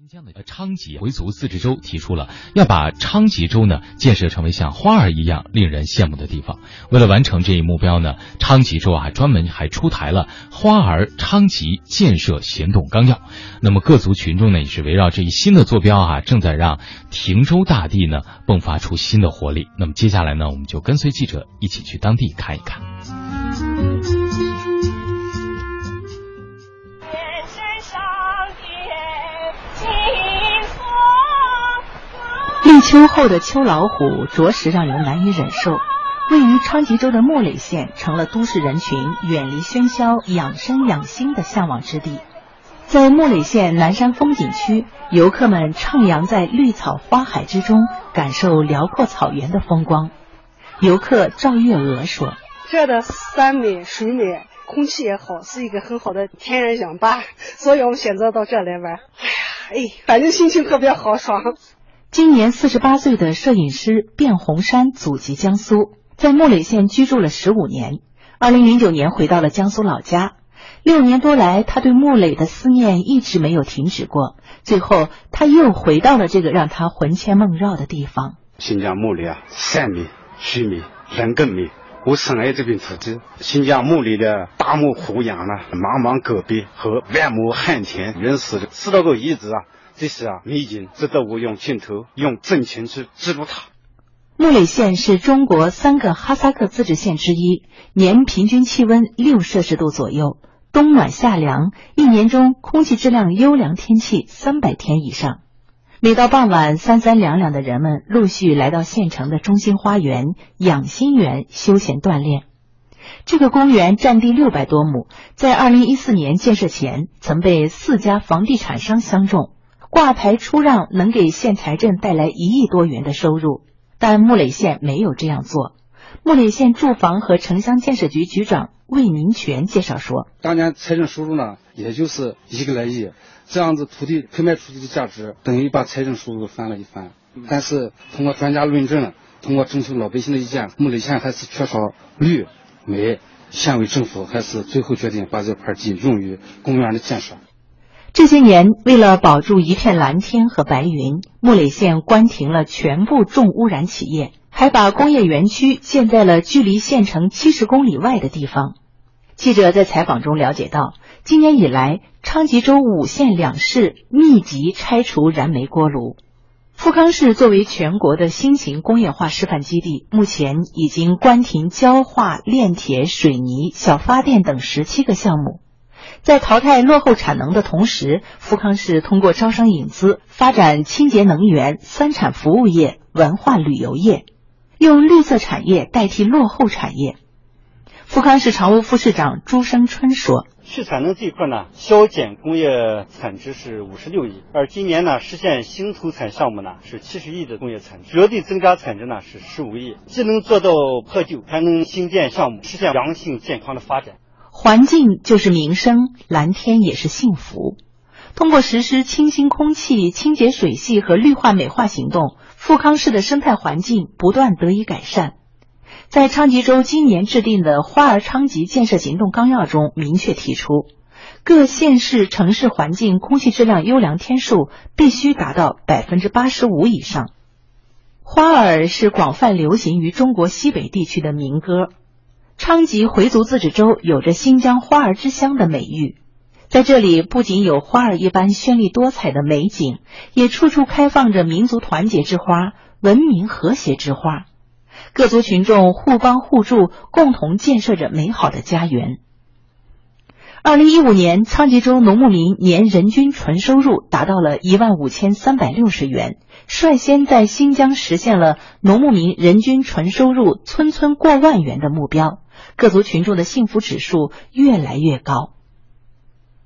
新疆的昌吉回族自治州提出了要把昌吉州呢建设成为像花儿一样令人羡慕的地方。为了完成这一目标呢，昌吉州啊专门还出台了花儿昌吉建设行动纲要。那么各族群众呢也是围绕这一新的坐标啊，正在让亭州大地呢迸发出新的活力。那么接下来呢，我们就跟随记者一起去当地看一看。秋后的秋老虎着实让人难以忍受。位于昌吉州的木垒县成了都市人群远离喧嚣、养生养心的向往之地。在木垒县南山风景区，游客们徜徉在绿草花海之中，感受辽阔草原的风光。游客赵月娥说：“这的山美、水美，空气也好，是一个很好的天然氧吧，所以我们选择到这来玩。哎呀，哎，反正心情特别豪爽。”今年四十八岁的摄影师卞红山祖籍江苏，在木垒县居住了十五年。二零零九年回到了江苏老家，六年多来，他对木垒的思念一直没有停止过。最后，他又回到了这个让他魂牵梦绕的地方。新疆木垒啊，山美、水美、人更美，我深爱这片土地。新疆木垒的大漠胡杨呢，茫茫戈壁和万亩旱田，原始的四道沟遗址啊。这是啊，美景值得我用镜头、用真情去记录它。木垒县是中国三个哈萨克自治县之一，年平均气温六摄氏度左右，冬暖夏凉，一年中空气质量优良天气三百天以上。每到傍晚，三三两两的人们陆续来到县城的中心花园养心园休闲锻炼。这个公园占地六百多亩，在二零一四年建设前，曾被四家房地产商相中。挂牌出让能给县财政带来一亿多元的收入，但木垒县没有这样做。木垒县住房和城乡建设局局长魏明全介绍说：“当年财政收入呢，也就是一个来亿，这样子土地拍卖出去的价值等于把财政收入翻了一番。但是通过专家论证，通过征求老百姓的意见，木垒县还是缺少绿美，县委政府还是最后决定把这块地用于公园的建设。”这些年，为了保住一片蓝天和白云，木垒县关停了全部重污染企业，还把工业园区建在了距离县城七十公里外的地方。记者在采访中了解到，今年以来，昌吉州五县两市密集拆除燃煤锅炉。富康市作为全国的新型工业化示范基地，目前已经关停焦化、炼铁、水泥、小发电等十七个项目。在淘汰落后产能的同时，富康市通过招商引资，发展清洁能源、三产服务业、文化旅游业，用绿色产业代替落后产业。富康市常务副市长朱生春说：“去产能这一块呢，削减工业产值是五十六亿，而今年呢，实现新投产项目呢是七十亿的工业产值，绝对增加产值呢是十五亿，既能做到破旧，还能新建项目，实现良性健康的发展。”环境就是民生，蓝天也是幸福。通过实施清新空气、清洁水系和绿化美化行动，富康市的生态环境不断得以改善。在昌吉州今年制定的“花儿昌吉建设行动纲要”中，明确提出，各县市城市环境空气质量优良天数必须达到百分之八十五以上。花儿是广泛流行于中国西北地区的民歌。昌吉回族自治州有着“新疆花儿之乡”的美誉，在这里不仅有花儿一般绚丽多彩的美景，也处处开放着民族团结之花、文明和谐之花。各族群众互帮互助，共同建设着美好的家园。二零一五年，昌吉州农牧民年人均纯收入达到了一万五千三百六十元，率先在新疆实现了农牧民人均纯收入村村过万元的目标。各族群众的幸福指数越来越高。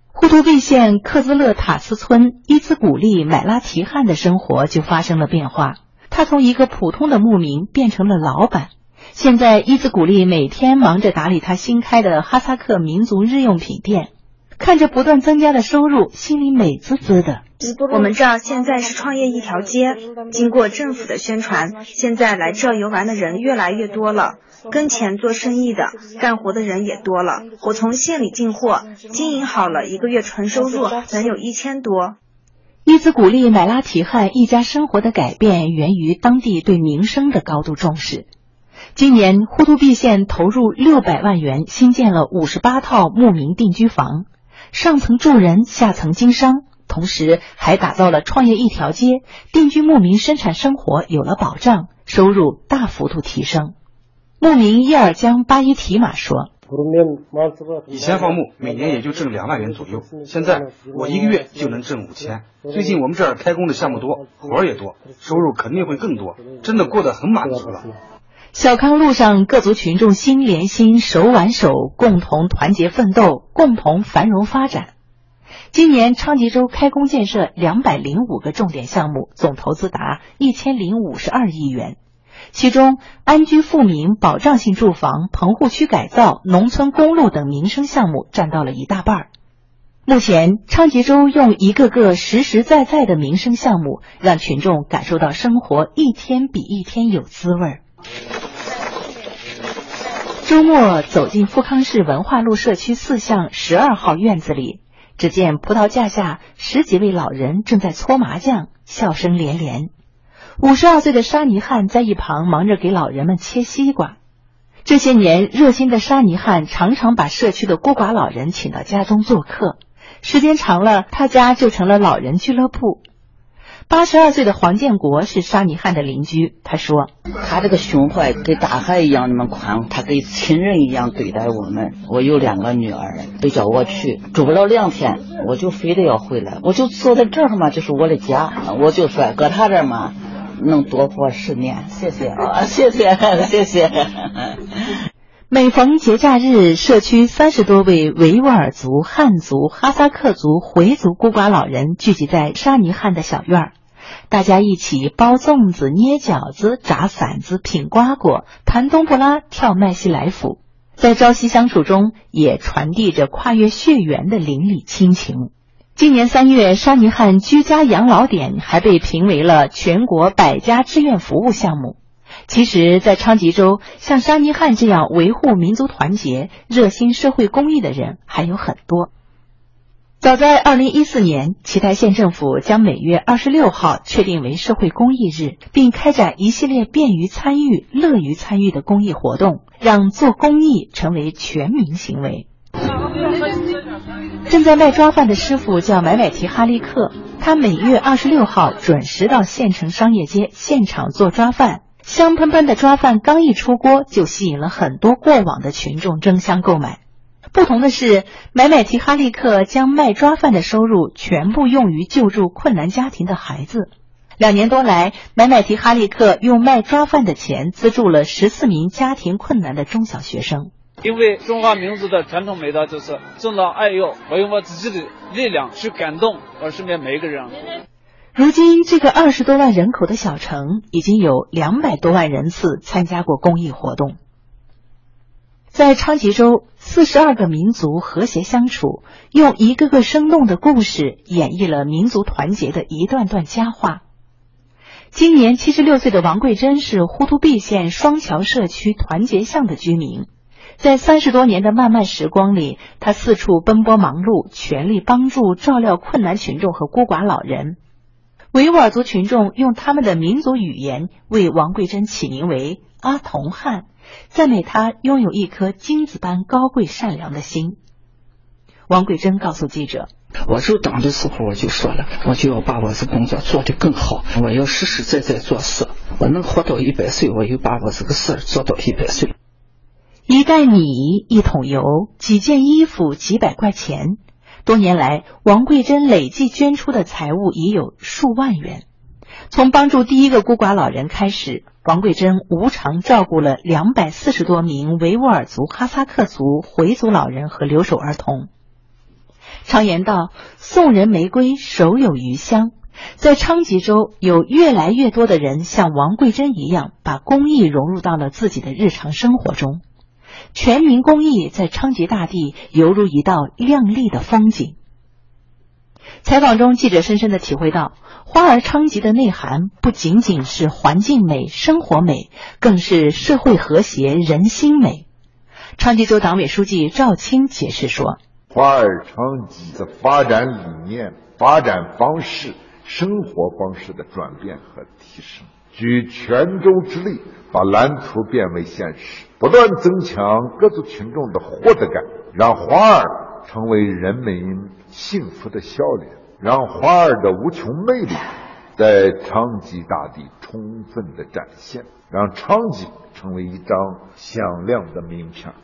呼图壁县克孜勒塔斯村伊兹古丽买拉提汗的生活就发生了变化，他从一个普通的牧民变成了老板。现在伊兹古丽每天忙着打理他新开的哈萨克民族日用品店。看着不断增加的收入，心里美滋滋的。我们这儿现在是创业一条街，经过政府的宣传，现在来这游玩的人越来越多了，跟前做生意的、干活的人也多了。我从县里进货，经营好了，一个月纯收入能有一千多。一子鼓励买拉提汉一家生活的改变，源于当地对民生的高度重视。今年，呼图壁县投入六百万元新建了五十八套牧民定居房，上层住人，下层经商，同时还打造了创业一条街，定居牧民生产生活有了保障，收入大幅度提升。牧民叶尔江巴依提马说。以前放牧每年也就挣两万元左右，现在我一个月就能挣五千。最近我们这儿开工的项目多，活儿也多，收入肯定会更多，真的过得很满足了。小康路上，各族群众心连心，手挽手，共同团结奋斗，共同繁荣发展。今年昌吉州开工建设两百零五个重点项目，总投资达一千零五十二亿元。其中，安居富民、保障性住房、棚户区改造、农村公路等民生项目占到了一大半。目前，昌吉州用一个个实实在在的民生项目，让群众感受到生活一天比一天有滋味。周末走进富康市文化路社区四巷十二号院子里，只见葡萄架下十几位老人正在搓麻将，笑声连连。五十二岁的沙尼汉在一旁忙着给老人们切西瓜。这些年，热心的沙尼汉常常把社区的孤寡老人请到家中做客，时间长了，他家就成了老人俱乐部。八十二岁的黄建国是沙尼汉的邻居，他说：“他这个胸怀跟大海一样那么宽，他跟亲人一样对待我们。我有两个女儿，都叫我去，住不了两天，我就非得要回来。我就坐在这儿嘛，就是我的家。我就说，搁他这儿嘛。”能多活十年，谢谢啊，谢谢谢谢。每逢节假日，社区三十多位维吾尔族、汉族、哈萨克族、回族孤寡老人聚集在沙尼汉的小院儿，大家一起包粽子、捏饺子、炸馓子、品瓜果、弹冬不拉、跳麦西来甫，在朝夕相处中，也传递着跨越血缘的邻里亲情。今年三月，沙尼汉居家养老点还被评为了全国百家志愿服务项目。其实，在昌吉州，像沙尼汉这样维护民族团结、热心社会公益的人还有很多。早在二零一四年，奇台县政府将每月二十六号确定为社会公益日，并开展一系列便于参与、乐于参与的公益活动，让做公益成为全民行为。正在卖抓饭的师傅叫买买提哈利克，他每月二十六号准时到县城商业街现场做抓饭。香喷喷的抓饭刚一出锅，就吸引了很多过往的群众争相购买。不同的是，买买提哈利克将卖抓饭的收入全部用于救助困难家庭的孩子。两年多来，买买提哈利克用卖抓饭的钱资助了十四名家庭困难的中小学生。因为中华民族的传统美德就是尊老爱幼，我用我自己的力量去感动我身边每一个人。如今，这个二十多万人口的小城已经有两百多万人次参加过公益活动。在昌吉州，四十二个民族和谐相处，用一个个生动的故事演绎了民族团结的一段段佳话。今年七十六岁的王桂珍是呼图壁县双桥社区团结巷的居民。在三十多年的漫漫时光里，他四处奔波忙碌，全力帮助照料困难群众和孤寡老人。维吾尔族群众用他们的民族语言为王桂珍起名为阿童汉，赞美她拥有一颗金子般高贵善良的心。王桂珍告诉记者：“我入党的时候我就说了，我就要把我这工作做得更好，我要实实在在做事。我能活到一百岁，我就把我这个事儿做到一百岁。”一袋米，一桶油，几件衣服，几百块钱。多年来，王桂珍累计捐出的财物已有数万元。从帮助第一个孤寡老人开始，王桂珍无偿照顾了两百四十多名维吾尔族、哈萨克族、回族老人和留守儿童。常言道：“送人玫瑰，手有余香。”在昌吉州，有越来越多的人像王桂珍一样，把公益融入到了自己的日常生活中。全民公益在昌吉大地犹如一道亮丽的风景。采访中，记者深深的体会到，花儿昌吉的内涵不仅仅是环境美、生活美，更是社会和谐、人心美。昌吉州党委书记赵青解释说：“花儿昌吉的发展理念、发展方式生活方式的转变和提升，举全州之力把蓝图变为现实，不断增强各族群众的获得感，让花儿成为人民幸福的笑脸，让花儿的无穷魅力在昌吉大地充分的展现，让昌吉成为一张响亮的名片。